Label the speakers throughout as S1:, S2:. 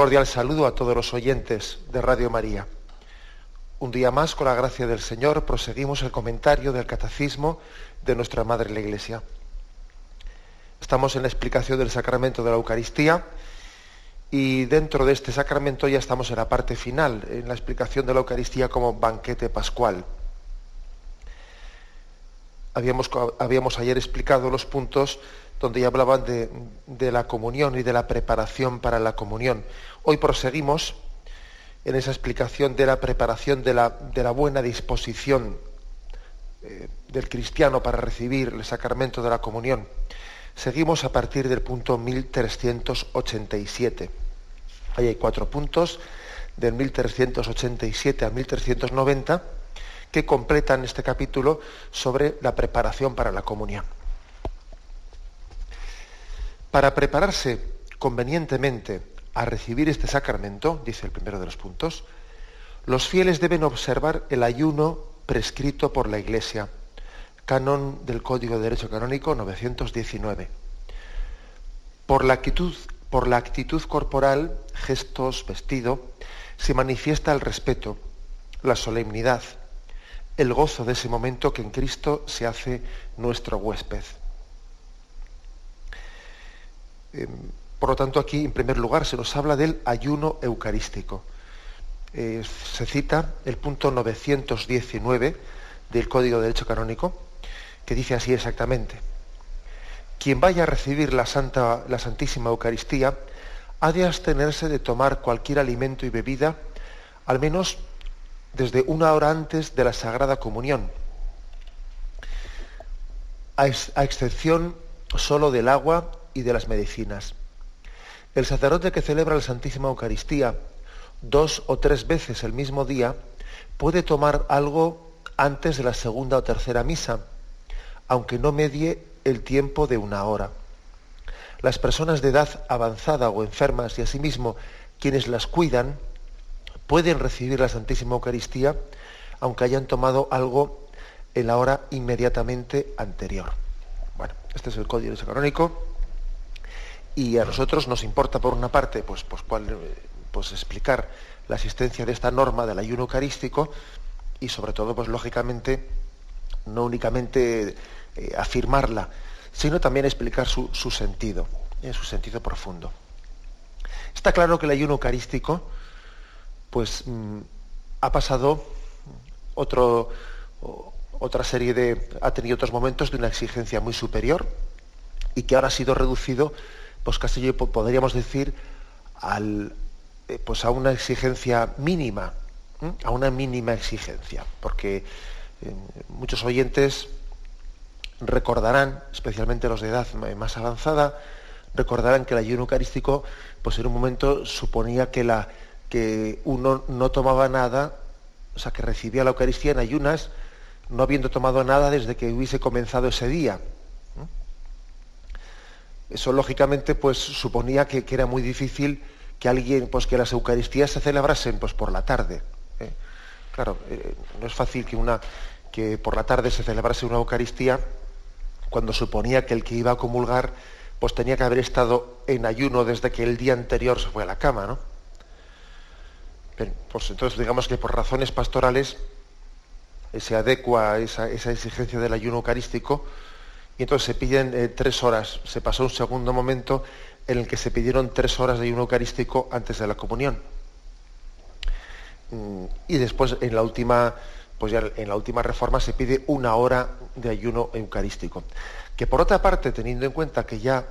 S1: Cordial saludo a todos los oyentes de Radio María. Un día más, con la gracia del Señor, proseguimos el comentario del Catecismo de nuestra Madre la Iglesia. Estamos en la explicación del sacramento de la Eucaristía y dentro de este sacramento ya estamos en la parte final, en la explicación de la Eucaristía como banquete pascual. Habíamos, habíamos ayer explicado los puntos donde ya hablaban de, la comunión y de la preparación para la comunión. Hoy proseguimos en esa explicación de la preparación de la, buena disposición eh, del cristiano para recibir el sacramento de la comunión. Seguimos a partir del punto 1387. Ahí hay cuatro puntos, del 1387 a 1390, que completan este capítulo sobre la preparación para la comunión. Para prepararse convenientemente a recibir este sacramento, dice el primero de los puntos, los fieles deben observar el ayuno prescrito por la Iglesia, canon del Código de Derecho Canónico 919. Por la actitud, por la actitud corporal, gestos, vestido, se manifiesta el respeto, la solemnidad, el gozo de ese momento que en Cristo se hace nuestro huésped. Em, por lo tanto, aquí, en primer lugar, se nos habla del ayuno eucarístico. Eh, se cita el punto 919 del Código de Derecho Canónico, que dice así exactamente. Quien vaya a recibir la, Santa, la Santísima Eucaristía ha de abstenerse de tomar cualquier alimento y bebida, al menos desde una hora antes de la Sagrada Comunión, a, a excepción solo del agua y de las medicinas. El sacerdote que celebra la Santísima Eucaristía dos o tres veces el mismo día puede tomar algo antes de la segunda o tercera misa, aunque no medie el tiempo de una hora. Las personas de edad avanzada o enfermas y asimismo quienes las cuidan pueden recibir la Santísima Eucaristía aunque hayan tomado algo en la hora inmediatamente anterior. Bueno, este es el código canónico y a nosotros nos importa, por una parte, pues, pues, pues explicar la existencia de esta norma del ayuno eucarístico y sobre todo, pues lógicamente, no únicamente eh, afirmarla, sino también explicar su, sentido, en su sentido profundo. Está claro que el ayuno eucarístico, pues, mm, ha pasado otro, otra serie de, ha tenido otros momentos de una exigencia muy superior y que ahora ha sido reducido pues casi podríamos decir al, eh, pues a una exigencia mínima, a una mínima exigencia, porque eh, muchos oyentes recordarán, especialmente los de edad más avanzada, recordarán que el ayuno eucarístico, pues en un momento suponía que, la, que uno no tomaba nada, o sea, que recibía la Eucaristía en ayunas, no habiendo tomado nada desde que hubiese comenzado ese día. Eso lógicamente pues suponía que, era muy difícil que alguien, pues que las Eucaristías se celebrasen pues por la tarde. ¿eh? Claro, eh, no es fácil que una que por la tarde se celebrase una Eucaristía cuando suponía que el que iba a comulgar pues tenía que haber estado en ayuno desde que el día anterior se fue a la cama, ¿no? pues entonces digamos que por razones pastorales se adecua esa, esa exigencia del ayuno eucarístico y entonces se piden eh, tres horas. Se pasó un segundo momento en el que se pidieron tres horas de ayuno eucarístico antes de la comunión. Mm, y después en la última, pues ya en la última reforma se pide una hora de ayuno eucarístico. Que por otra parte, teniendo en cuenta que ya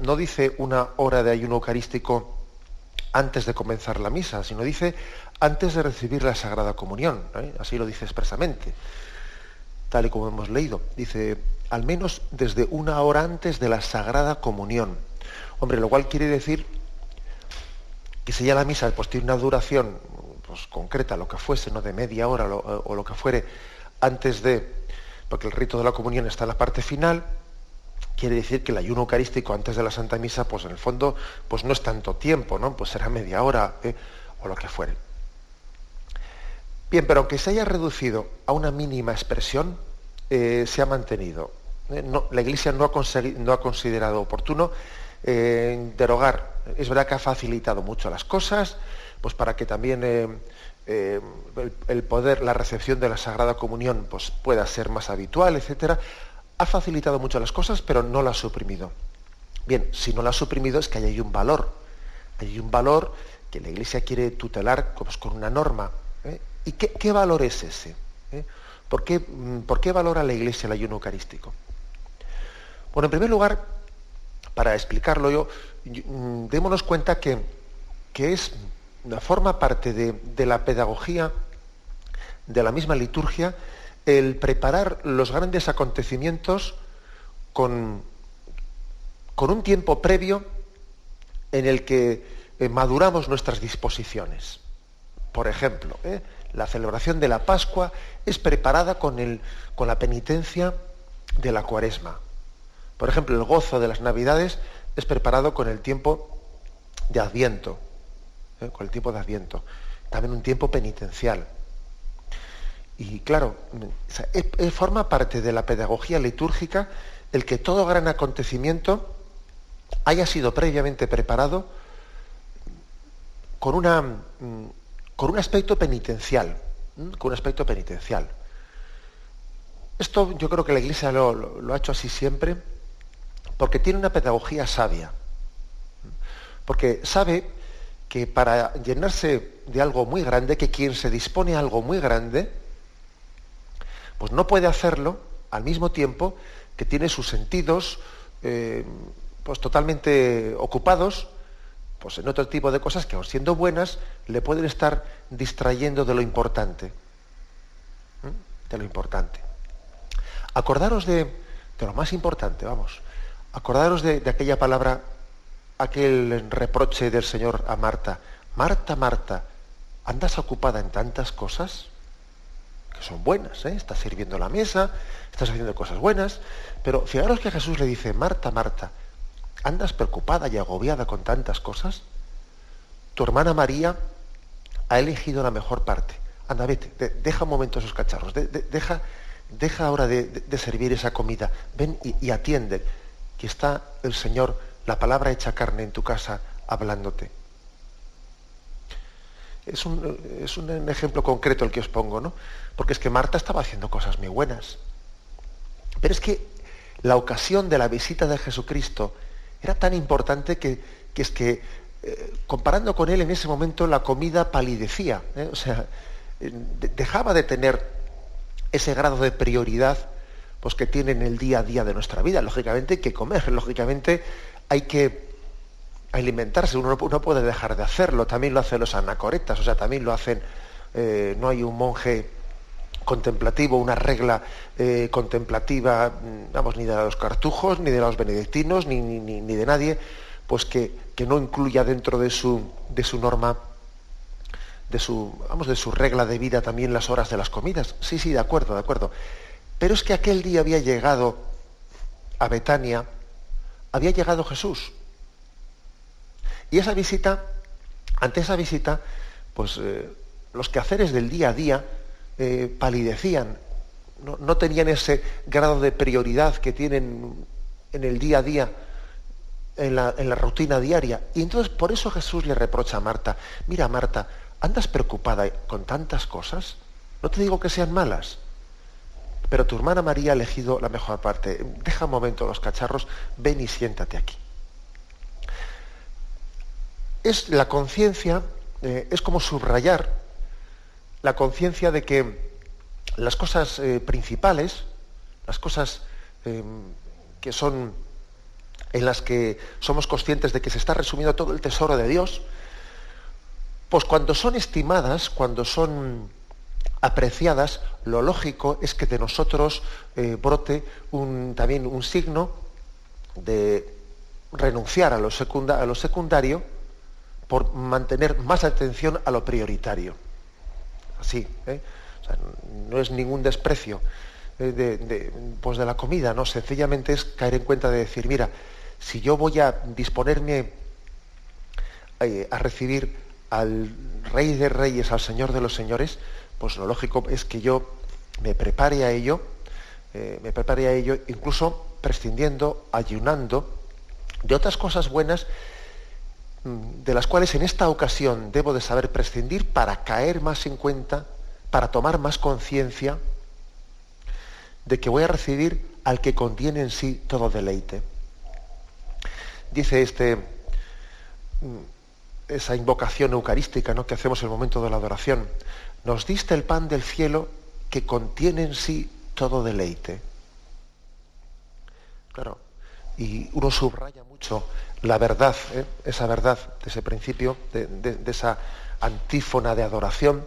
S1: no dice una hora de ayuno eucarístico antes de comenzar la misa, sino dice antes de recibir la Sagrada Comunión. ¿eh? Así lo dice expresamente, tal y como hemos leído. Dice, al menos desde una hora antes de la Sagrada Comunión. Hombre, lo cual quiere decir que si ya la misa pues, tiene una duración pues, concreta, lo que fuese, ¿no? de media hora o lo que fuere, antes de, porque el rito de la comunión está en la parte final, quiere decir que el ayuno eucarístico antes de la Santa Misa, pues en el fondo, pues no es tanto tiempo, ¿no? Pues será media hora ¿eh? o lo que fuere. Bien, pero aunque se haya reducido a una mínima expresión, eh, se ha mantenido. ¿eh? la Iglesia no ha, considerado oportuno derogar. Es verdad que ha facilitado mucho las cosas, pues para que también el, poder, la recepción de la Sagrada Comunión, pues pueda ser más habitual, etcétera ha facilitado mucho las cosas, pero no la ha suprimido. Bien, si no la ha suprimido es que hay un valor. Hay un valor que la Iglesia quiere tutelar pues, con una norma. ¿eh? ¿Y qué, valor es ese? ¿Eh? ¿Por, qué, mm, ¿Por, qué, valora la Iglesia el ayuno eucarístico? Bueno, en primer lugar, para explicarlo yo, mm, démonos cuenta que, que es, forma parte de, de la pedagogía de la misma liturgia el preparar los grandes acontecimientos con, con un tiempo previo en el que eh, maduramos nuestras disposiciones. Por ejemplo, ¿eh? La celebración de la Pascua es preparada con, el, con la penitencia de la Cuaresma. Por ejemplo, el gozo de las Navidades es preparado con el tiempo de Adviento, ¿eh? con el tiempo de Adviento. También un tiempo penitencial. Y claro, forma parte de la pedagogía litúrgica el que todo gran acontecimiento haya sido previamente preparado con, una, mm, con un aspecto penitencial, con un aspecto penitencial. Esto yo creo que la Iglesia lo, ha hecho así siempre porque tiene una pedagogía sabia, porque sabe que para llenarse de algo muy grande, que quien se dispone a algo muy grande, pues no puede hacerlo al mismo tiempo que tiene sus sentidos eh, pues totalmente ocupados pues en otro tipo de cosas que, siendo buenas, le pueden estar distrayendo de lo importante. De lo importante. Acordaros de, de, lo más importante, vamos. Acordaros de, de aquella palabra, aquel reproche del Señor a Marta. Marta, Marta, ¿andas ocupada en tantas cosas? son buenas, ¿eh? estás sirviendo la mesa, estás haciendo cosas buenas, pero fijaros que Jesús le dice, Marta, Marta, ¿andas preocupada y agobiada con tantas cosas? Tu hermana María ha elegido la mejor parte. Anda, vete, deja un momento esos cacharros, deja, deja ahora de, servir esa comida, ven y, y atiende, que está el Señor, la palabra hecha carne en tu casa, hablándote. Es un, es un, ejemplo concreto el que os pongo, ¿no? Porque es que Marta estaba haciendo cosas muy buenas. Pero es que la ocasión de la visita de Jesucristo era tan importante que, es que, eh, comparando con él en ese momento, la comida palidecía. ¿eh? O sea, dejaba de tener ese grado de prioridad pues, que tiene en el día a día de nuestra vida. Lógicamente hay que comer, lógicamente hay que alimentarse, uno no, puede dejar de hacerlo, también lo hacen los anacoretas, o sea, también lo hacen, eh, no hay un monje contemplativo, una regla eh, contemplativa, mm, vamos, ni de los cartujos, ni de los benedictinos, ni, ni, ni de nadie, pues que, que, no incluya dentro de su, de su norma, de su, vamos, de su regla de vida también las horas de las comidas. Sí, sí, de acuerdo, de acuerdo. Pero es que aquel día había llegado a Betania, había llegado Jesús. Y esa visita, ante esa visita, pues eh, los quehaceres del día a día eh, palidecían, no, tenían ese grado de prioridad que tienen en el día a día, en la, rutina diaria. Y entonces por eso Jesús le reprocha a Marta, mira Marta, ¿andas preocupada con tantas cosas? No te digo que sean malas, pero tu hermana María ha elegido la mejor parte. Deja un momento los cacharros, ven y siéntate aquí es la conciencia, eh, es como subrayar la conciencia de que las cosas eh, principales, las cosas eh, que son en las que somos conscientes de que se está resumiendo todo el tesoro de Dios, Pues cuando son estimadas, cuando son apreciadas, lo lógico es que de nosotros eh, brote también un signo de renunciar a lo secundario por mantener más atención a lo prioritario. Así, ¿eh? no es ningún desprecio eh, de, pues de la comida, no, sencillamente es caer en cuenta de decir, mira, si yo voy a disponerme eh, a recibir al Rey de Reyes, al Señor de los Señores, pues lo lógico es que yo me prepare a ello, me prepare a ello, incluso prescindiendo, ayunando de otras cosas buenas de las cuales en esta ocasión debo de saber prescindir para caer más en cuenta, para tomar más conciencia de que voy a recibir al que contiene en sí todo deleite. Dice este, mm, esa invocación eucarística ¿no? que hacemos en el momento de la adoración, nos diste el pan del cielo que contiene en sí todo deleite. Claro, y uno subraya mucho la verdad, ¿eh? esa verdad de ese principio, de, esa antífona de adoración.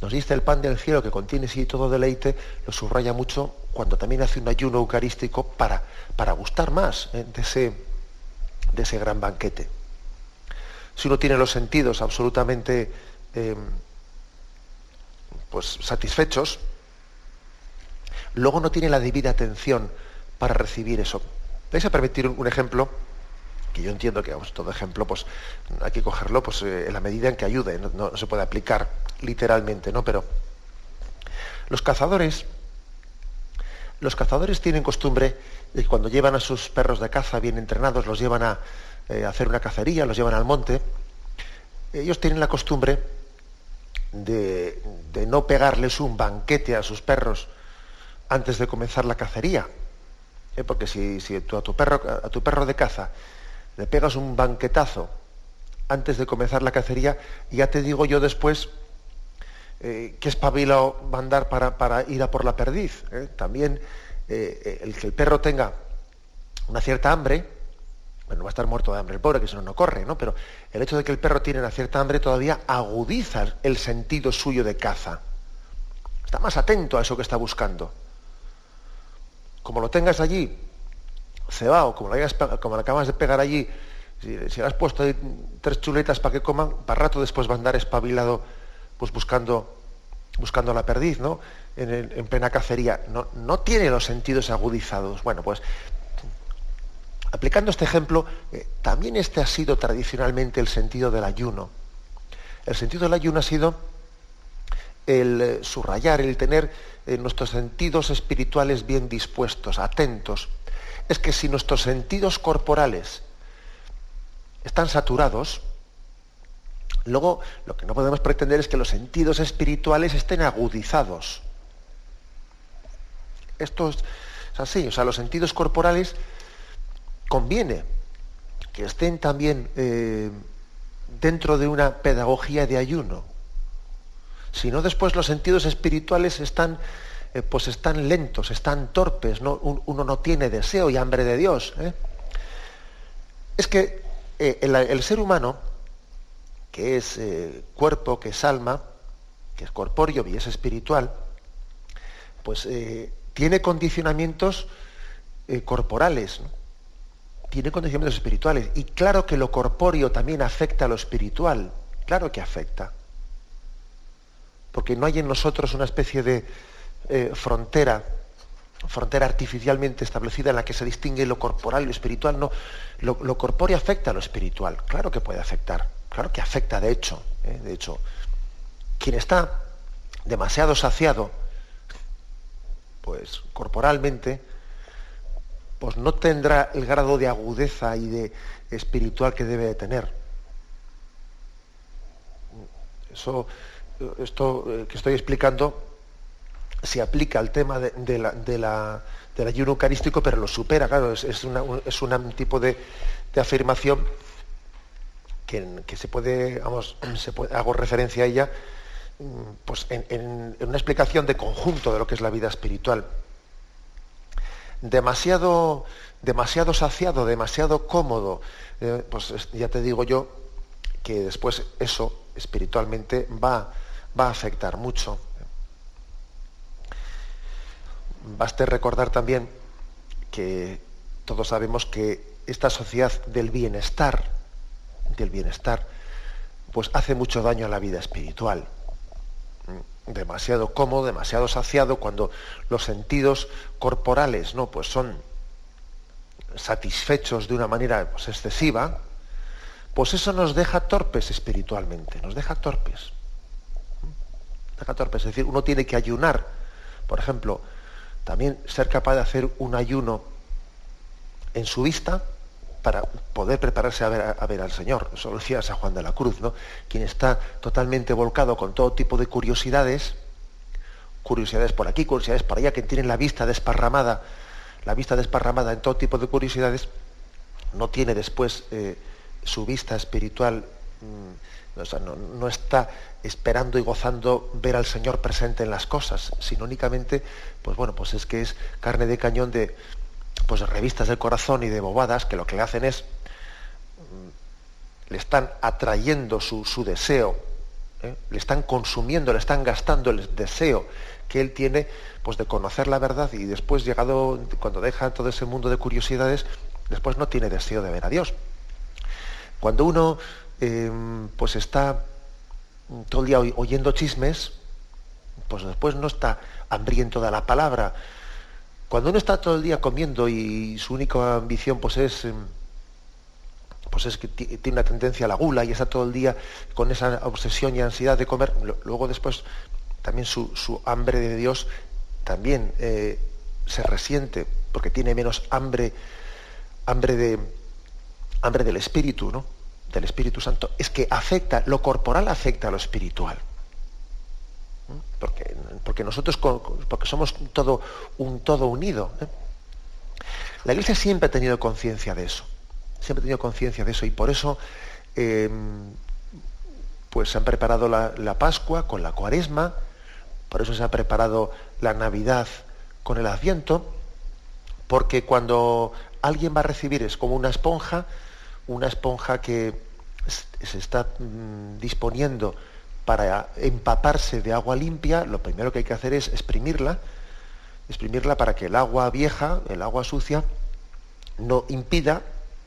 S1: Nos dice el pan del cielo que contiene sí todo deleite, lo subraya mucho cuando también hace un ayuno eucarístico para, para gustar más ¿eh? de, ese, de ese gran banquete. Si uno tiene los sentidos absolutamente em, pues, satisfechos, luego no tiene la debida atención para recibir eso. ¿Vais a permitir un ejemplo? Que yo entiendo que todo ejemplo pues, hay que cogerlo pues, eh, en la medida en que ayude, no, se puede aplicar literalmente, ¿no? Pero los cazadores, los cazadores tienen costumbre de que cuando llevan a sus perros de caza bien entrenados, los llevan a eh, hacer una cacería, los llevan al monte, ellos tienen la costumbre de, de no pegarles un banquete a sus perros antes de comenzar la cacería ¿eh? porque si, tú a, tu perro, a tu perro de caza le pegas un banquetazo antes de comenzar la cacería, ya te digo yo después eh, que espabilado va a andar para, ir a por la perdiz. ¿eh? También el que el perro tenga una cierta hambre, bueno, va a estar muerto de hambre el pobre, que si no, no corre, ¿no? Pero el hecho de que el perro tiene una cierta hambre todavía agudiza el sentido suyo de caza. Está más atento a eso que está buscando como lo tengas allí, cebado, como lo, como acabas de pegar allí, si, le has puesto ahí tres chuletas para que coman, para rato después va a andar espabilado pues buscando, buscando la perdiz, ¿no? En, plena cacería. No, no, tiene los sentidos agudizados. Bueno, pues aplicando este ejemplo, eh, también este ha sido tradicionalmente el sentido del ayuno. El sentido del ayuno ha sido el eh, subrayar, el tener nuestros sentidos espirituales bien dispuestos, atentos. Es que si nuestros sentidos corporales están saturados, luego lo que no podemos pretender es que los sentidos espirituales estén agudizados. Esto es así, o sea, los sentidos corporales conviene que estén también eh, dentro de una pedagogía de ayuno, si no después los sentidos espirituales están, eh, pues están lentos, están torpes, uno no tiene deseo y hambre de Dios. ¿eh? Es que eh, el, ser humano, que es cuerpo, que es alma, que es corpóreo y es espiritual, pues tiene condicionamientos corporales, tiene condicionamientos espirituales. Y claro que lo corpóreo también afecta a lo espiritual, claro que afecta porque no hay en nosotros una especie de eh, frontera, frontera artificialmente establecida en la que se distingue lo corporal y lo espiritual. No, lo, corpóreo afecta a lo espiritual. Claro que puede afectar, claro que afecta de hecho. ¿eh? De hecho, quien está demasiado saciado, pues corporalmente, pues no tendrá el grado de agudeza y de espiritual que debe de tener. Eso esto eh, que estoy explicando se aplica al tema de, la, del ayuno eucarístico, pero lo supera, claro, es, un tipo de, afirmación que, se puede, vamos, hago referencia a ella, mm, pues en, una explicación de conjunto de lo que es la vida espiritual. Demasiado, demasiado saciado, demasiado cómodo, eh, pues ya te digo yo, que después eso espiritualmente va, va a afectar mucho. Baste recordar también que todos sabemos que esta sociedad del bienestar, del bienestar, pues hace mucho daño a la vida espiritual. Demasiado cómodo, demasiado saciado, cuando los sentidos corporales ¿no? pues son satisfechos de una manera pues, excesiva, pues eso nos deja torpes espiritualmente, nos deja torpes. Deja torpes, es decir, uno tiene que ayunar. Por ejemplo, también ser capaz de hacer un ayuno en su vista para poder prepararse a ver, a ver, al Señor. Eso lo decía San Juan de la Cruz, ¿no? Quien está totalmente volcado con todo tipo de curiosidades, curiosidades por aquí, curiosidades por allá, que tienen la vista desparramada, la vista desparramada en todo tipo de curiosidades, no tiene después eh, su vista espiritual, mm, o sea, no, está esperando y gozando ver al Señor presente en las cosas, sino únicamente, pues bueno, pues es que es carne de cañón de, pues, revistas del corazón y de bobadas que lo que le hacen es, mm, le están atrayendo su, su deseo, ¿eh? le están consumiendo, le están gastando el deseo que él tiene pues de conocer la verdad y después llegado cuando deja todo ese mundo de curiosidades después no tiene deseo de ver a Dios cuando uno eh, pues está todo el día oyendo chismes pues después no está hambriento de la palabra cuando uno está todo el día comiendo y su única ambición pues es em, pues es que tiene una tendencia a la gula y está todo el día con esa obsesión y ansiedad de comer, luego después también su, hambre de Dios también eh, se resiente porque tiene menos hambre, hambre, de, hambre del Espíritu, ¿no? Del Espíritu Santo. Es que afecta, lo corporal afecta a lo espiritual. Porque, porque nosotros porque somos todo un todo unido. ¿eh? La Iglesia siempre ha tenido conciencia de eso. Siempre ha tenido conciencia de eso y por eso em, pues se han preparado la, la Pascua con la Cuaresma, por eso se ha preparado la Navidad con el Adviento, porque cuando alguien va a recibir es como una esponja, una esponja que se está mm, disponiendo para empaparse de agua limpia, lo primero que hay que hacer es exprimirla, exprimirla para que el agua vieja, el agua sucia, no impida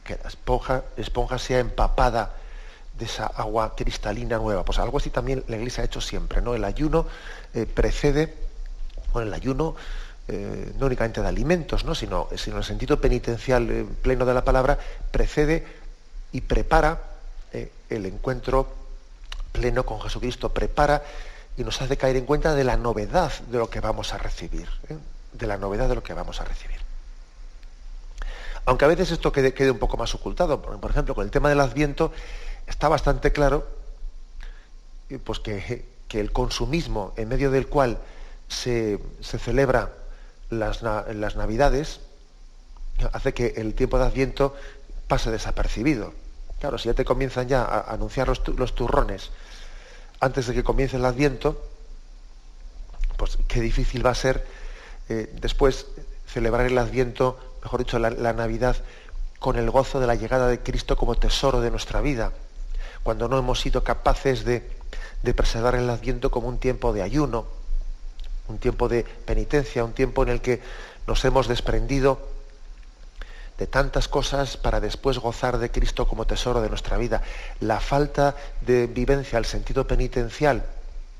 S1: que la esponja, esponja sea empapada de esa agua cristalina nueva. Pues algo así también la Iglesia ha hecho siempre, ¿no? El ayuno eh, precede, bueno, el ayuno eh, no únicamente de alimentos, ¿no? Sino, sino en el sentido penitencial eh, pleno de la palabra, precede y prepara el encuentro pleno con Jesucristo, prepara y nos hace caer en cuenta de la novedad de lo que vamos a recibir, de la novedad de lo que vamos a recibir. Aunque a veces esto quede, un poco más ocultado, por ejemplo, con el tema del Adviento, está bastante claro pues que, el consumismo en medio del cual se, celebra las, Navidades hace que el tiempo de Adviento pase desapercibido. Claro, si ya te comienzan ya a anunciar los, turrones antes de que comience el Adviento, pues qué difícil va a ser eh, después celebrar el Adviento, mejor dicho, la Navidad, con el gozo de la llegada de Cristo como tesoro de nuestra vida. Cuando no hemos sido capaces de, preservar el adviento como un tiempo de ayuno, un tiempo de penitencia, un tiempo en el que nos hemos desprendido de tantas cosas para después gozar de Cristo como tesoro de nuestra vida. La falta de vivencia al sentido penitencial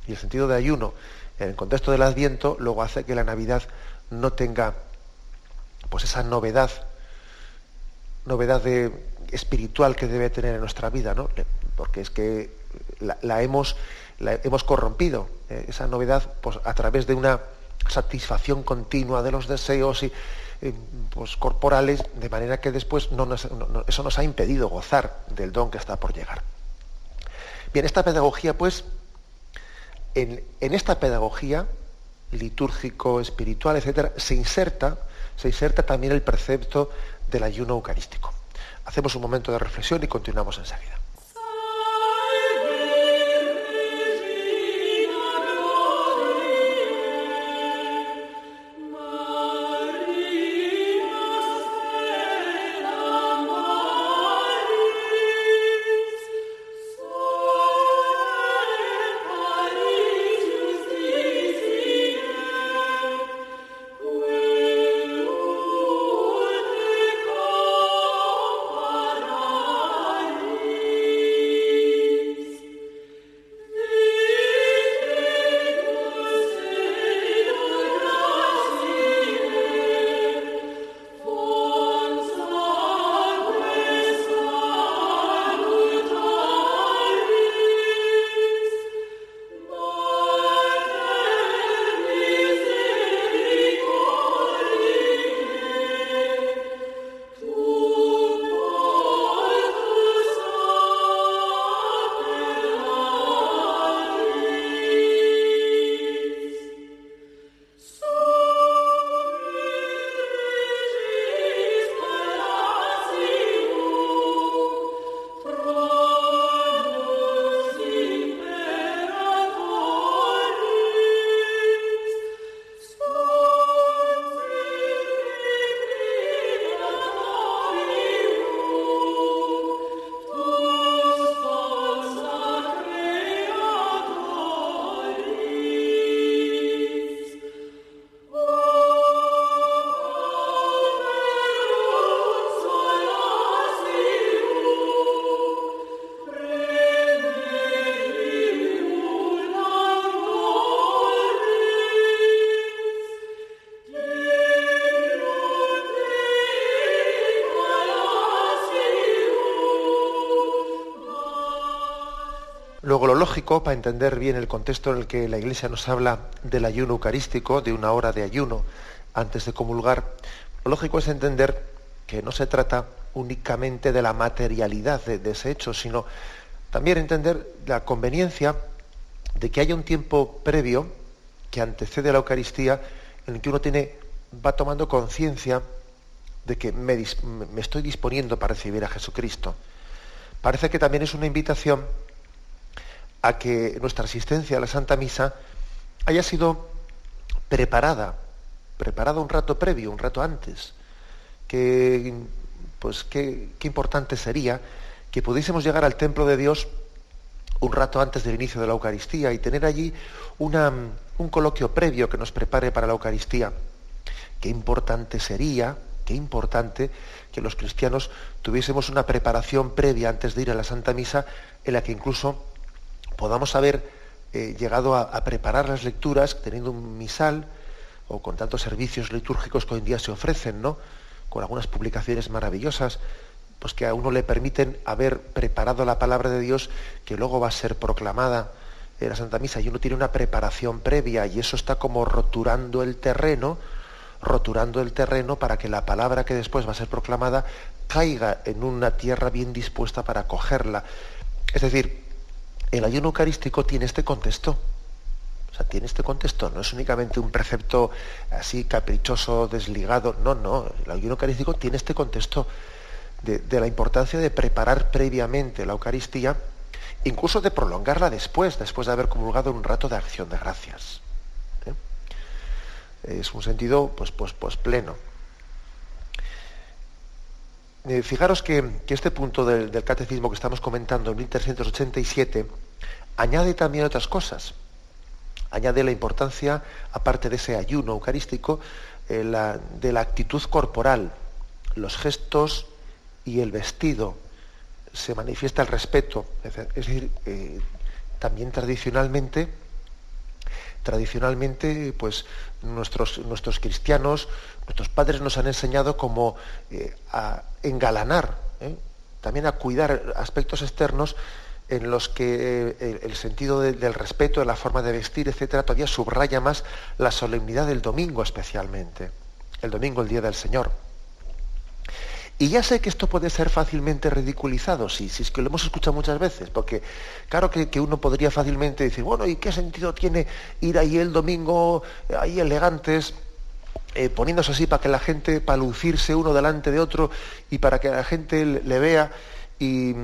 S1: y el sentido de ayuno en el contexto del Adviento luego hace que la Navidad no tenga pues esa novedad, novedad de, espiritual que debe tener en nuestra vida, ¿no? porque es que la, hemos, la hemos corrompido, eh, esa novedad, pues, a través de una satisfacción continua de los deseos y, eh, pues, corporales, de manera que después eso nos ha impedido gozar del don que está por llegar. Bien, esta pedagogía, pues, en, en esta pedagogía litúrgico, espiritual, etcétera, se inserta, se inserta también el precepto del ayuno eucarístico. Hacemos un momento de reflexión y continuamos enseguida. Lógico, para entender bien el contexto en el que la Iglesia nos habla del ayuno eucarístico, de una hora de ayuno antes de comulgar, lo lógico es entender que no se trata únicamente de la materialidad de, de ese hecho, sino también entender la conveniencia de que haya un tiempo previo que antecede a la Eucaristía en el que uno tiene, va tomando conciencia de que me, estoy disponiendo para recibir a Jesucristo. Parece que también es una invitación a que nuestra asistencia a la Santa Misa haya sido preparada, preparada un rato previo, un rato antes. Que, pues qué, importante sería que pudiésemos llegar al templo de Dios un rato antes del inicio de la Eucaristía y tener allí un coloquio previo que nos prepare para la Eucaristía. Qué importante sería qué importante que los cristianos tuviésemos una preparación previa antes de ir a la Santa Misa en la que incluso podamos haber eh, llegado a, preparar las lecturas teniendo un misal o con tantos servicios litúrgicos que hoy en día se ofrecen, ¿no? Con algunas publicaciones maravillosas, pues que a uno le permiten haber preparado la palabra de Dios que luego va a ser proclamada en la Santa Misa y uno tiene una preparación previa y eso está como roturando el terreno roturando el terreno para que la palabra que después va a ser proclamada caiga en una tierra bien dispuesta para acogerla. Es decir, el ayuno eucarístico tiene este contexto. O sea, tiene este contexto, no es únicamente un precepto así caprichoso, desligado, no, no, el ayuno eucarístico tiene este contexto de, la importancia de preparar previamente la Eucaristía, incluso de prolongarla después, después de haber comulgado un rato de acción de gracias. Es un sentido pues, pues, pues pleno. Eh, fijaros que, este punto del, catecismo que estamos comentando en 1387 añade también otras cosas. Añade la importancia, aparte de ese ayuno eucarístico, eh, de la actitud corporal, los gestos y el vestido. Se manifiesta el respeto. Es decir, eh, también tradicionalmente tradicionalmente, pues nuestros, nuestros cristianos, nuestros padres nos han enseñado como eh, a engalanar, ¿eh? también a cuidar aspectos externos en los que eh, el sentido del respeto, de la forma de vestir, etcétera, todavía subraya más la solemnidad del domingo especialmente, el domingo, el día del Señor. Y ya sé que esto puede ser fácilmente ridiculizado, si, si es que lo hemos escuchado muchas veces, porque claro que, uno podría fácilmente decir, bueno, ¿y qué sentido tiene ir ahí el domingo, ahí elegantes, eh, poniéndose así para que la gente, para lucirse uno delante de otro y para que la gente le vea y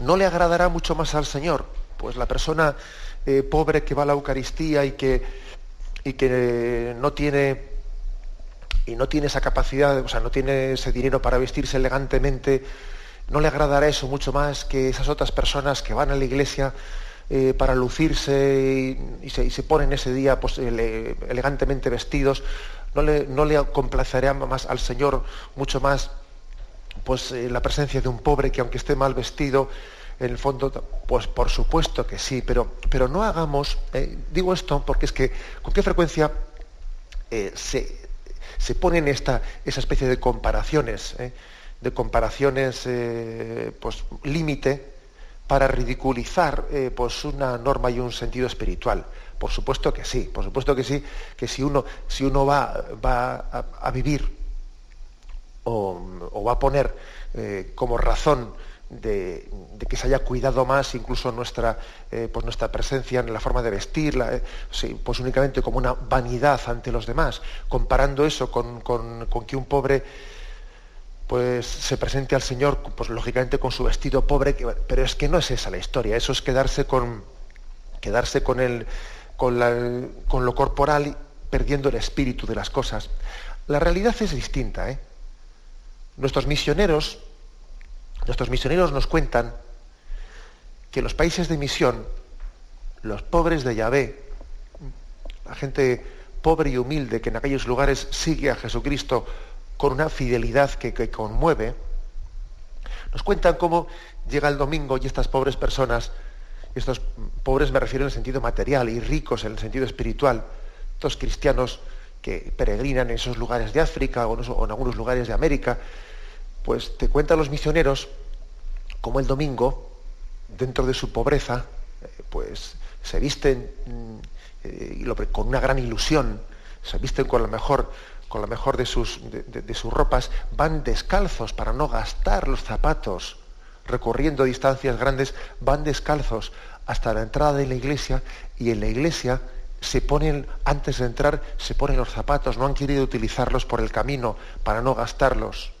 S1: no le agradará mucho más al Señor? Pues la persona eh, pobre que va a la Eucaristía y que, y que no tiene y no tiene esa capacidad, o sea, no tiene ese dinero para vestirse elegantemente, no le agradará eso mucho más que esas otras personas que van a la iglesia eh, para lucirse y, se, ponen ese día pues, elegantemente vestidos, no le, no le complacerá más al Señor mucho más pues eh, la presencia de un pobre que aunque esté mal vestido, en el fondo, pues por supuesto que sí, pero, pero no hagamos, eh, digo esto porque es que con qué frecuencia se, se ponen esta, esa especie de comparaciones, de comparaciones pues, límite para ridiculizar eh, pues una norma y un sentido espiritual. Por supuesto que sí, por supuesto que sí, que si uno, si uno va, va a, vivir o, va a poner como razón de, que se haya cuidado más incluso nuestra, eh, pues nuestra presencia en la forma de vestirla, eh, pues únicamente como una vanidad ante los demás, comparando eso con, que un pobre pues se presente al Señor, pues lógicamente con su vestido pobre, pero es que no es esa la historia, eso es quedarse con, quedarse con, el, con, lo corporal perdiendo el espíritu de las cosas. La realidad es distinta. ¿eh? Nuestros misioneros, Nuestros misioneros nos cuentan que los países de misión, los pobres de Yahvé, la gente pobre y humilde que en aquellos lugares sigue a Jesucristo con una fidelidad que, conmueve, nos cuentan cómo llega el domingo y estas pobres personas, estos pobres me refiero en el sentido material y ricos en el sentido espiritual, estos cristianos que peregrinan en esos lugares de África o en algunos lugares de América, pues te cuentan los misioneros como el domingo dentro de su pobreza, eh, pues se visten mm, con una gran ilusión, se visten con la mejor, con la mejor de, sus, de sus ropas, van descalzos para no gastar los zapatos, recorriendo distancias grandes, van descalzos hasta la entrada de la iglesia y en la iglesia se ponen, antes de entrar, se ponen los zapatos, no han querido utilizarlos por el camino para no gastarlos,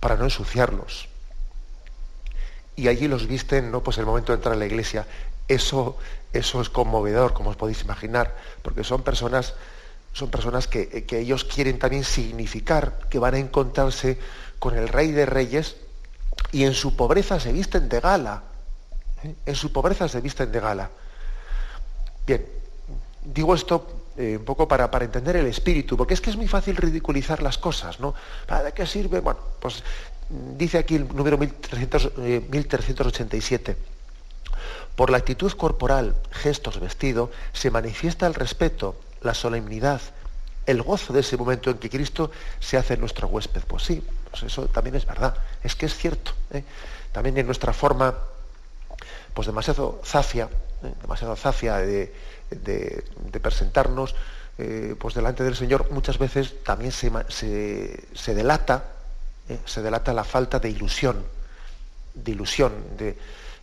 S1: para no ensuciarlos. Y allí los visten, ¿no? Pues el momento de entrar a la iglesia. Eso, eso es conmovedor, como os podéis imaginar, porque son personas, son personas que, que ellos quieren también significar que van a encontrarse con el Rey de Reyes y en su pobreza se visten de gala. ¿eh? En su pobreza se visten de gala. Bien, digo esto eh, un poco para, para, entender el espíritu, porque es que es muy fácil ridiculizar las cosas, ¿no? ¿Para qué sirve? Bueno, pues dice aquí el número 1387. Eh, Por la actitud corporal, gestos, vestido, se manifiesta el respeto, la solemnidad, el gozo de ese momento en que Cristo se hace nuestro huésped. Pues sí, pues eso también es verdad, es que es cierto. ¿eh? También en nuestra forma, pues demasiado zafia, ¿eh? demasiado zafia de, presentarnos eh, pues delante del Señor, muchas veces también se, se delata, se delata la falta de ilusión, de ilusión, de,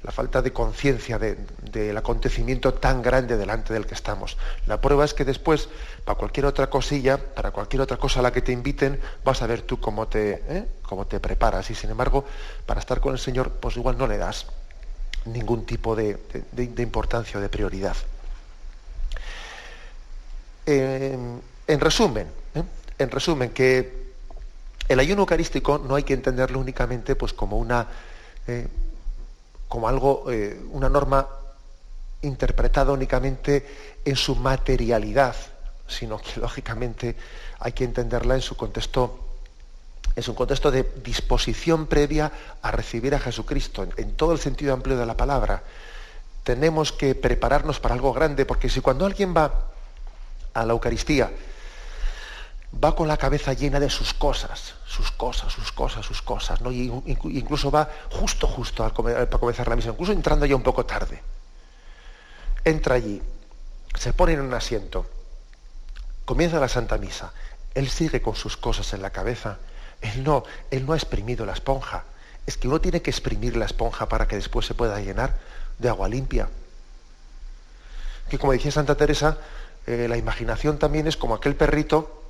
S1: la falta de conciencia del acontecimiento tan grande delante del que estamos. La prueba es que después, para cualquier otra cosilla, para cualquier otra cosa a la que te inviten, vas a ver tú cómo te, ¿eh? cómo te preparas. Y sin embargo, para estar con el Señor, pues igual no le das ningún tipo de, importancia o de prioridad. en resumen, ¿eh? en resumen, que el ayuno eucarístico no hay que entenderlo únicamente pues, como una eh, como algo, eh, una norma interpretada únicamente en su materialidad, sino que lógicamente hay que entenderla en su contexto, en su contexto de disposición previa a recibir a Jesucristo, en, todo el sentido amplio de la palabra. Tenemos que prepararnos para algo grande, porque si cuando alguien va a la Eucaristía, va con la cabeza llena de sus cosas, sus cosas, sus cosas, sus cosas, ¿no? Y incluso va justo, justo para comenzar la misa, incluso entrando ya un poco tarde. Entra allí, se pone en un asiento, comienza la Santa Misa, él sigue con sus cosas en la cabeza, él no, él no ha exprimido la esponja, es que uno tiene que exprimir la esponja para que después se pueda llenar de agua limpia. Que como decía Santa Teresa, eh, la imaginación también es como aquel perrito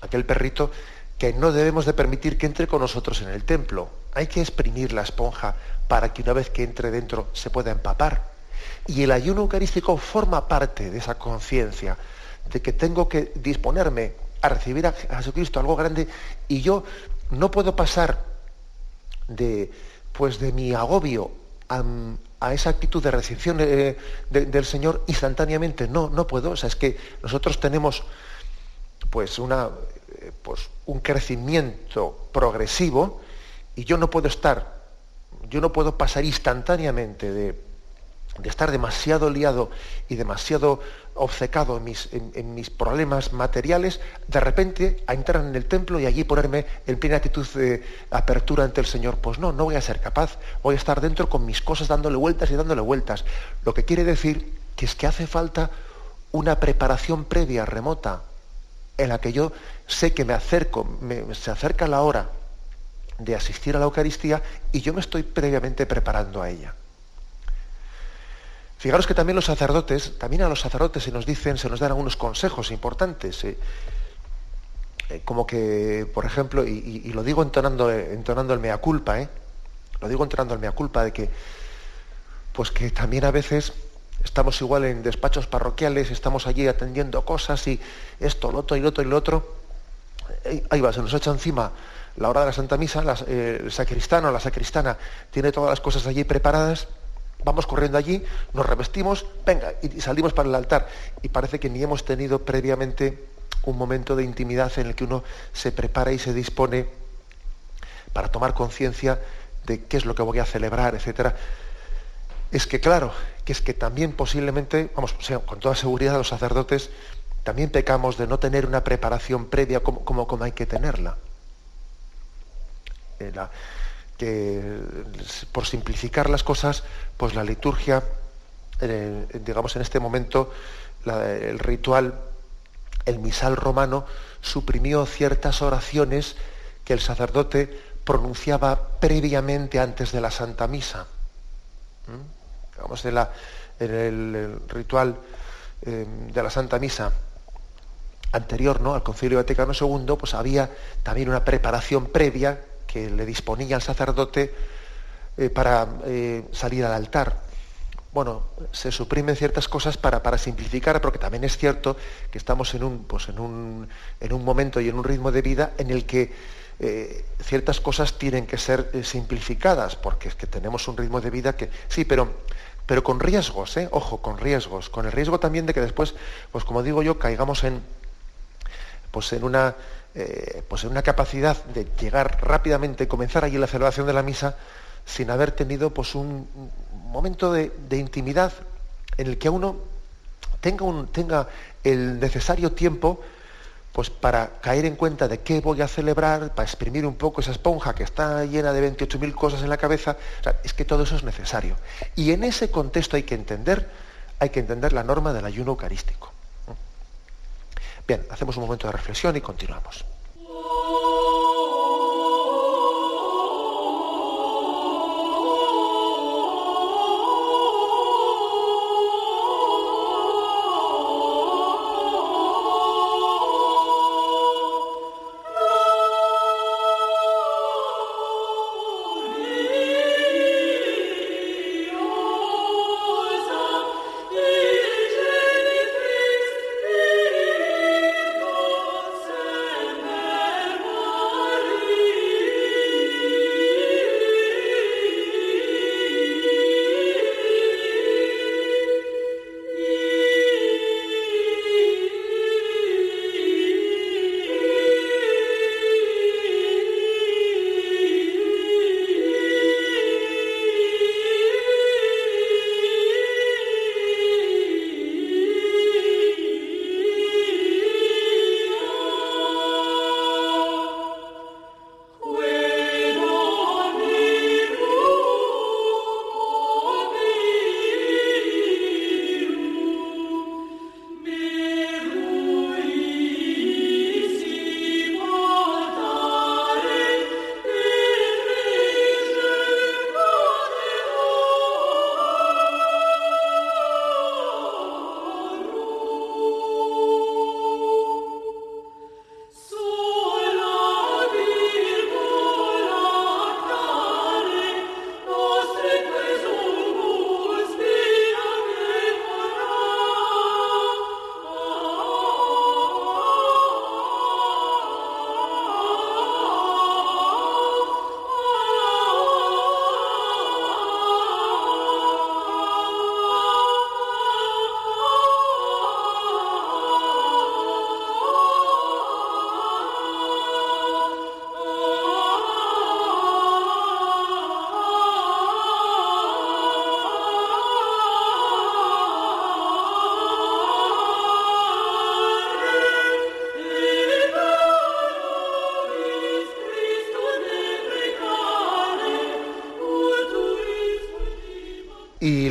S1: aquel perrito que no debemos de permitir que entre con nosotros en el templo. Hay que exprimir la esponja para que una vez que entre dentro se pueda empapar. Y el ayuno eucarístico forma parte de esa conciencia de que tengo que disponerme a recibir a Jesucristo algo grande y yo no puedo pasar de, pues de mi agobio a, esa actitud de recepción eh, del Señor instantáneamente. No, no puedo. O sea, es que nosotros tenemos pues una, eh, pues un crecimiento progresivo y yo no puedo estar, yo no puedo pasar instantáneamente de, estar demasiado liado y demasiado obcecado en mis, en, mis, problemas materiales, de repente a entrar en el templo y allí ponerme en plena actitud de apertura ante el Señor. Pues no, no voy a ser capaz. Voy a estar dentro con mis cosas dándole vueltas y dándole vueltas. Lo que quiere decir que es que hace falta una preparación previa, remota, en la que yo sé que me acerco, se acerca la hora de asistir a la Eucaristía y yo me estoy previamente preparando a ella. Fijaros que también los sacerdotes, también a los sacerdotes se nos dicen, se nos dan algunos consejos importantes, eh, eh, como que, por ejemplo, y, lo digo entonando, entonando el mea culpa, ¿eh? lo digo entonando el mea culpa de que, pues que también a veces estamos igual en despachos parroquiales, estamos allí atendiendo cosas y esto, lo otro y lo otro y lo otro. Ahí va, se nos echa encima la hora de la Santa Misa, eh, el sacristano, la sacristana tiene todas las cosas allí preparadas, vamos corriendo allí, nos revestimos, venga, y salimos para el altar. Y parece que ni hemos tenido previamente un momento de intimidad en el que uno se prepara y se dispone para tomar conciencia de qué es lo que voy a celebrar, etcétera es que claro, que es que también posiblemente, vamos, con toda seguridad los sacerdotes también pecamos de no tener una preparación previa como, como, hay que tenerla. Eh, que por simplificar las cosas, pues la liturgia, digamos en este momento, el ritual, el misal romano, suprimió ciertas oraciones que el sacerdote pronunciaba previamente antes de la Santa Misa. ¿Mm? En, el, ritual eh, de la Santa Misa anterior ¿no? al Concilio Vaticano II, pues había también una preparación previa que le disponía al sacerdote eh, para eh, salir al altar. Bueno, se suprimen ciertas cosas para, para, simplificar, porque también es cierto que estamos en un, pues en, un, en un momento y en un ritmo de vida en el que eh, ciertas cosas tienen que ser simplificadas, porque es que tenemos un ritmo de vida que... Sí, pero, pero con riesgos, ¿eh? ojo, con riesgos, con el riesgo también de que después, pues como digo yo, caigamos en, pues en una eh, pues en una capacidad de llegar rápidamente, comenzar allí la celebración de la misa sin haber tenido pues un momento de, intimidad en el que uno tenga, un, tenga el necesario tiempo pues para caer en cuenta de qué voy a celebrar, para exprimir un poco esa esponja que está llena de 28.000 cosas en la cabeza, es que todo eso es necesario. Y en ese contexto hay que entender, hay que entender la norma del ayuno eucarístico. Bien, hacemos un momento de reflexión y continuamos.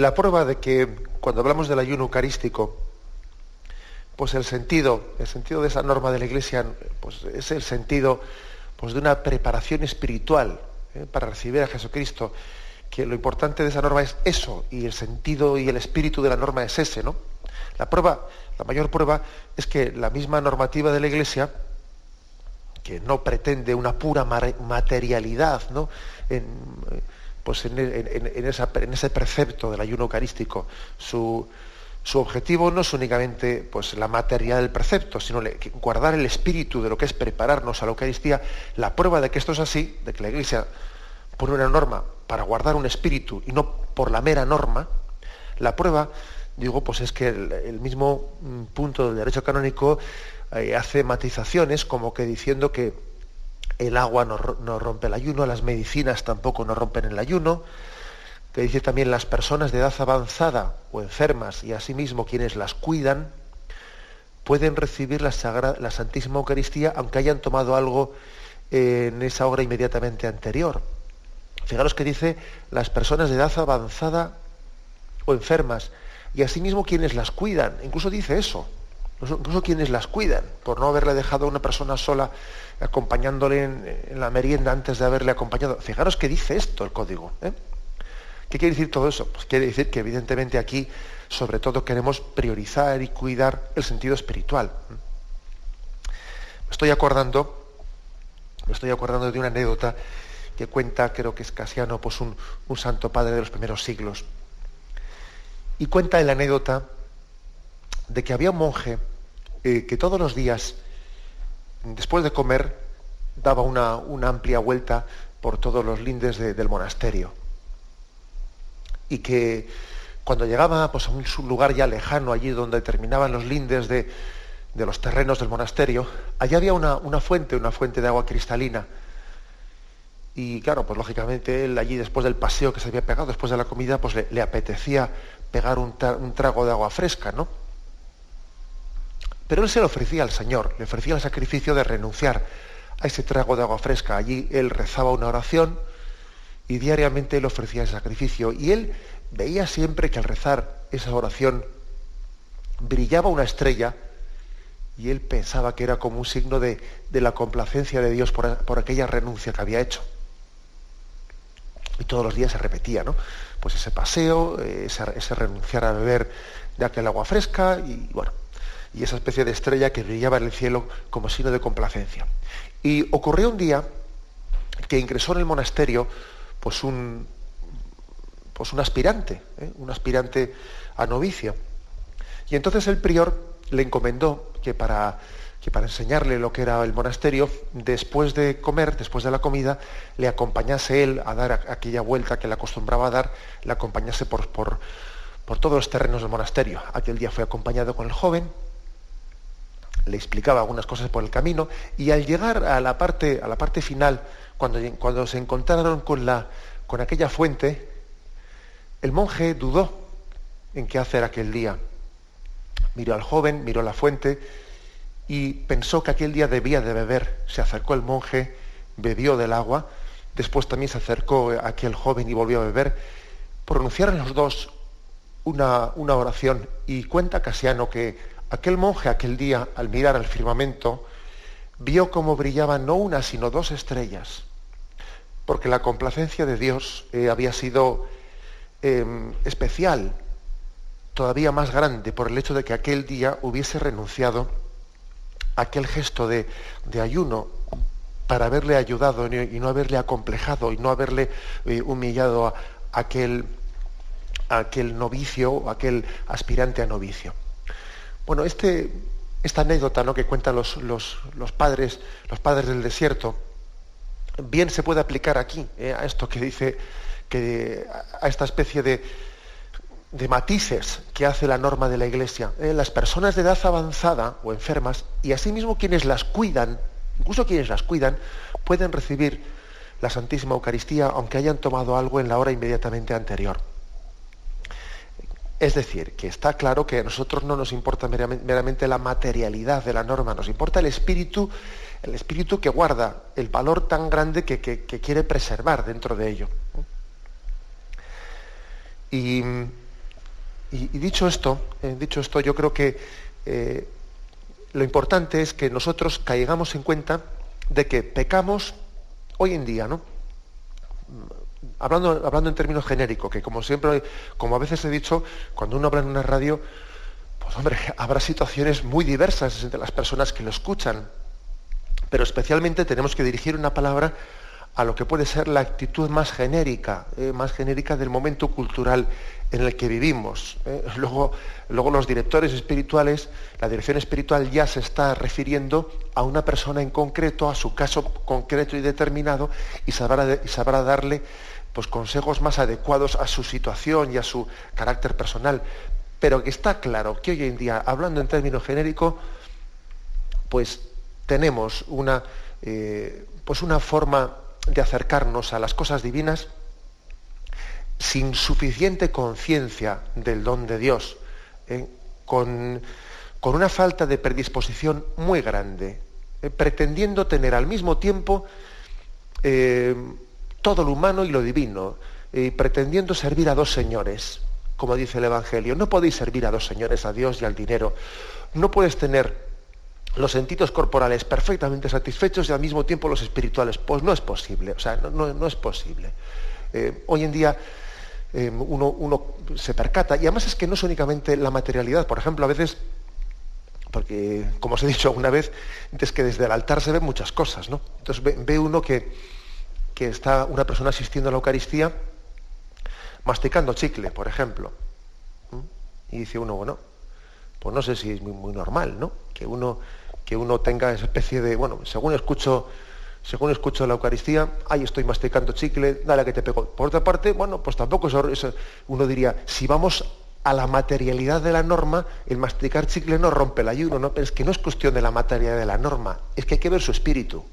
S1: La prueba de que cuando hablamos del ayuno eucarístico, pues el sentido, el sentido de esa norma de la Iglesia, pues es el sentido pues de una preparación espiritual ¿eh? para recibir a Jesucristo, que lo importante de esa norma es eso, y el sentido y el espíritu de la norma es ese, ¿no? La prueba, la mayor prueba es que la misma normativa de la Iglesia, que no pretende una pura materialidad, ¿no? Pues en, ese precepto del ayuno eucarístico. Su, objetivo no es únicamente pues, la materia del precepto, sino guardar el espíritu de lo que es prepararnos a la Eucaristía. La prueba de que esto es así, de que la Iglesia pone una norma para guardar un espíritu y no por la mera norma, la prueba, digo, pues es que el, mismo mm, punto del derecho canónico eh, hace matizaciones como que diciendo que el agua no, rompe el ayuno, las medicinas tampoco no rompen el ayuno, que dice también las personas de edad avanzada o enfermas y asimismo quienes las cuidan, pueden recibir la, la Santísima Eucaristía aunque hayan tomado algo en esa hora inmediatamente anterior. Fijaros que dice las personas de edad avanzada o enfermas, y asimismo quienes las cuidan, incluso dice eso, incluso quienes las cuidan, por no haberle dejado a una persona sola acompañándole en, la merienda antes de haberle acompañado. Fijaros que dice esto el código. ¿eh? ¿Qué quiere decir todo eso? Pues quiere decir que evidentemente aquí sobre todo queremos priorizar y cuidar el sentido espiritual. Me estoy acordando, me estoy acordando de una anécdota que cuenta, creo que es Casiano, pues un, santo padre de los primeros siglos. Y cuenta la anécdota de que había un monje eh, que todos los días, después de comer, daba una, amplia vuelta por todos los lindes del monasterio. Y que cuando llegaba pues, a un lugar ya lejano, allí donde terminaban los lindes de, los terrenos del monasterio, allí había una, fuente, una fuente de agua cristalina. Y claro, pues lógicamente él allí después del paseo que se había pegado, después de la comida, pues le, apetecía pegar un, trago de agua fresca, ¿no? Pero él se lo ofrecía al Señor, le ofrecía el sacrificio de renunciar a ese trago de agua fresca. Allí él rezaba una oración y diariamente él ofrecía el sacrificio. Y él veía siempre que al rezar esa oración brillaba una estrella y él pensaba que era como un signo de, la complacencia de Dios por, aquella renuncia que había hecho. Y todos los días se repetía, ¿no? Pues ese paseo, ese, renunciar a beber de aquel agua fresca y bueno, y esa especie de estrella que brillaba en el cielo como signo de complacencia. Y ocurrió un día que ingresó en el monasterio pues un, pues un aspirante, ¿eh? un aspirante a novicio. Y entonces el prior le encomendó que para, que para enseñarle lo que era el monasterio, después de comer, después de la comida, le acompañase él a dar aquella vuelta que le acostumbraba a dar, le acompañase por, por, por todos los terrenos del monasterio. Aquel día fue acompañado con el joven, le explicaba algunas cosas por el camino, y al llegar a la parte, a la parte final, cuando, cuando se encontraron con, la, con aquella fuente, el monje dudó en qué hacer aquel día. Miró al joven, miró la fuente y pensó que aquel día debía de beber. Se acercó el monje, bebió del agua, después también se acercó aquel joven y volvió a beber. Pronunciaron los dos una, una oración y cuenta Casiano que aquel monje aquel día, al mirar al firmamento, vio cómo brillaban no una, sino dos estrellas, porque la complacencia de Dios eh, había sido Em, especial, todavía más grande, por el hecho de que aquel día hubiese renunciado a aquel gesto de, ayuno para haberle ayudado y no haberle acomplejado y no haberle eh, humillado a aquel, aquel novicio, aquel aspirante a novicio. Bueno, este, esta anécdota ¿no? que cuentan los, los, padres, los padres del desierto, bien se puede aplicar aquí, eh, a esto que dice a esta especie de, matices que hace la norma de la Iglesia. ¿eh? Las personas de edad avanzada o enfermas, y asimismo quienes las cuidan, incluso quienes las cuidan, pueden recibir la Santísima Eucaristía aunque hayan tomado algo en la hora inmediatamente anterior. Es decir, que está claro que a nosotros no nos importa meramente la materialidad de la norma, nos importa el espíritu, el espíritu que guarda el valor tan grande que, quiere preservar dentro de ello. Y, dicho, esto, eh, dicho esto, yo creo que eh, lo importante es que nosotros caigamos en cuenta de que pecamos hoy en día, ¿no? Hablando, hablando en términos genéricos, que como siempre, como a veces he dicho, cuando uno habla en una radio, pues hombre, habrá situaciones muy diversas entre las personas que lo escuchan, pero especialmente tenemos que dirigir una palabra a lo que puede ser la actitud más genérica, eh, más genérica del momento cultural en el que vivimos. Eh. Luego, luego los directores espirituales, la dirección espiritual ya se está refiriendo a una persona en concreto, a su caso concreto y determinado, y sabrá, y sabrá darle pues, consejos más adecuados a su situación y a su carácter personal. Pero que está claro que hoy en día, hablando en términos genéricos, pues tenemos una, eh, pues una forma de acercarnos a las cosas divinas sin suficiente conciencia del don de Dios, ¿eh? con, una falta de predisposición muy grande, ¿eh? pretendiendo tener al mismo tiempo todo lo humano y lo divino, pretendiendo servir a dos señores, como dice el Evangelio. No podéis servir a dos señores, a Dios y al dinero. No puedes tener los sentidos corporales perfectamente satisfechos y al mismo tiempo los espirituales. Pues no es posible, o sea, no, es posible. Eh, hoy en día eh, uno, uno, se percata, y además es que no es únicamente la materialidad, por ejemplo, a veces, porque como os he dicho alguna vez, es que desde el altar se ven muchas cosas, ¿no? Entonces ve, uno que, está una persona asistiendo a la Eucaristía masticando chicle, por ejemplo. Y dice uno, bueno, pues no sé si es muy, normal, ¿no? Que uno que uno tenga esa especie de, bueno, según escucho, según escucho la Eucaristía, ahí estoy masticando chicle, dale que te pego. Por otra parte, bueno, pues tampoco eso, uno diría, si vamos a la materialidad de la norma, el masticar chicle no rompe el ayuno, ¿no? Pero es que no es cuestión de la materialidad de la norma, es que hay que ver su espíritu.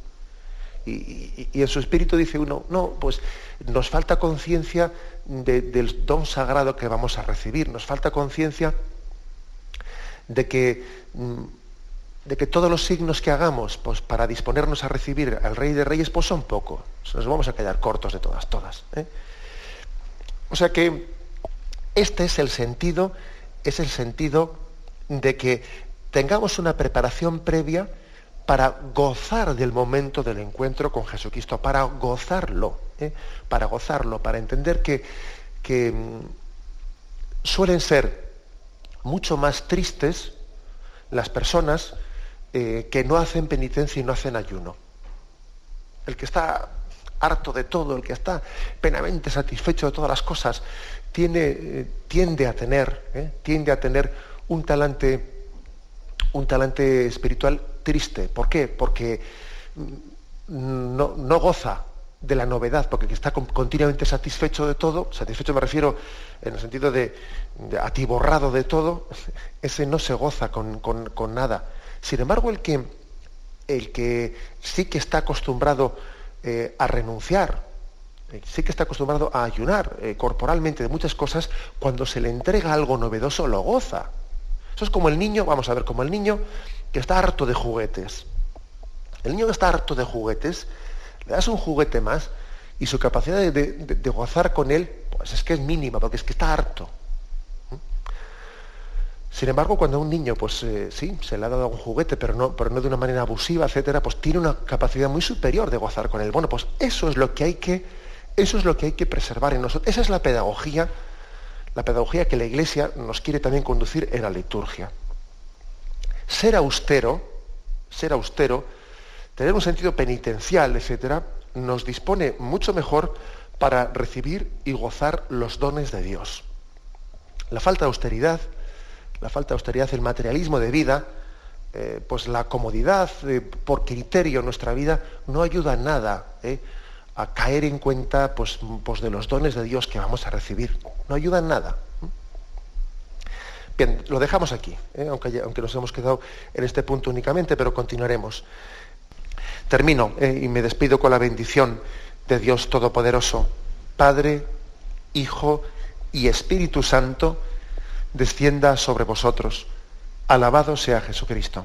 S1: Y, en su espíritu dice uno, no, pues nos falta conciencia del don sagrado que vamos a recibir, nos falta conciencia de que mm, de que todos los signos que hagamos pues, para disponernos a recibir al Rey de Reyes pues son pocos. Nos vamos a quedar cortos de todas, todas. ¿eh? O sea que este es el sentido, es el sentido de que tengamos una preparación previa para gozar del momento del encuentro con Jesucristo, para gozarlo, ¿eh? para gozarlo, para entender que, que mm, suelen ser mucho más tristes las personas eh, que no hacen penitencia y no hacen ayuno. El que está harto de todo, el que está plenamente satisfecho de todas las cosas, tiene, eh, tiende a tener, tiende a tener un talante, un talante espiritual triste. ¿Por qué? Porque mm, no, goza de la novedad, porque el que está continuamente satisfecho de todo, satisfecho me refiero en el sentido de, atiborrado de todo, ese no se goza con nada. Sin embargo, el que, el que sí que está acostumbrado eh, a renunciar, eh, sí que está acostumbrado a ayunar eh, corporalmente de muchas cosas, cuando se le entrega algo novedoso lo goza. Eso es como el niño, vamos a ver, como el niño que está harto de juguetes. El niño que está harto de juguetes, le das un juguete más y su capacidad de gozar con él, pues es que es mínima, porque es que está harto. Sin embargo, cuando a un niño, pues eh, sí, se le ha dado un juguete, pero no, pero no de una manera abusiva, etcétera, pues tiene una capacidad muy superior de gozar con él. Bueno, pues eso es lo que hay que, eso es lo que hay que preservar en nosotros. Esa es la pedagogía, la pedagogía que la Iglesia nos quiere también conducir en la liturgia. Ser austero, ser austero, tener un sentido penitencial, etcétera, nos dispone mucho mejor para recibir y gozar los dones de Dios. La falta de austeridad, la falta de austeridad, el materialismo de vida, eh, pues la comodidad eh, por criterio en nuestra vida no ayuda en nada eh, a caer en cuenta pues, pues, de los dones de Dios que vamos a recibir. No ayuda en nada. Bien, lo dejamos aquí, aunque, aunque nos hemos quedado en este punto únicamente, pero continuaremos. Termino y me despido con la bendición de Dios Todopoderoso, Padre, Hijo y Espíritu Santo, descienda sobre vosotros. Alabado sea Jesucristo.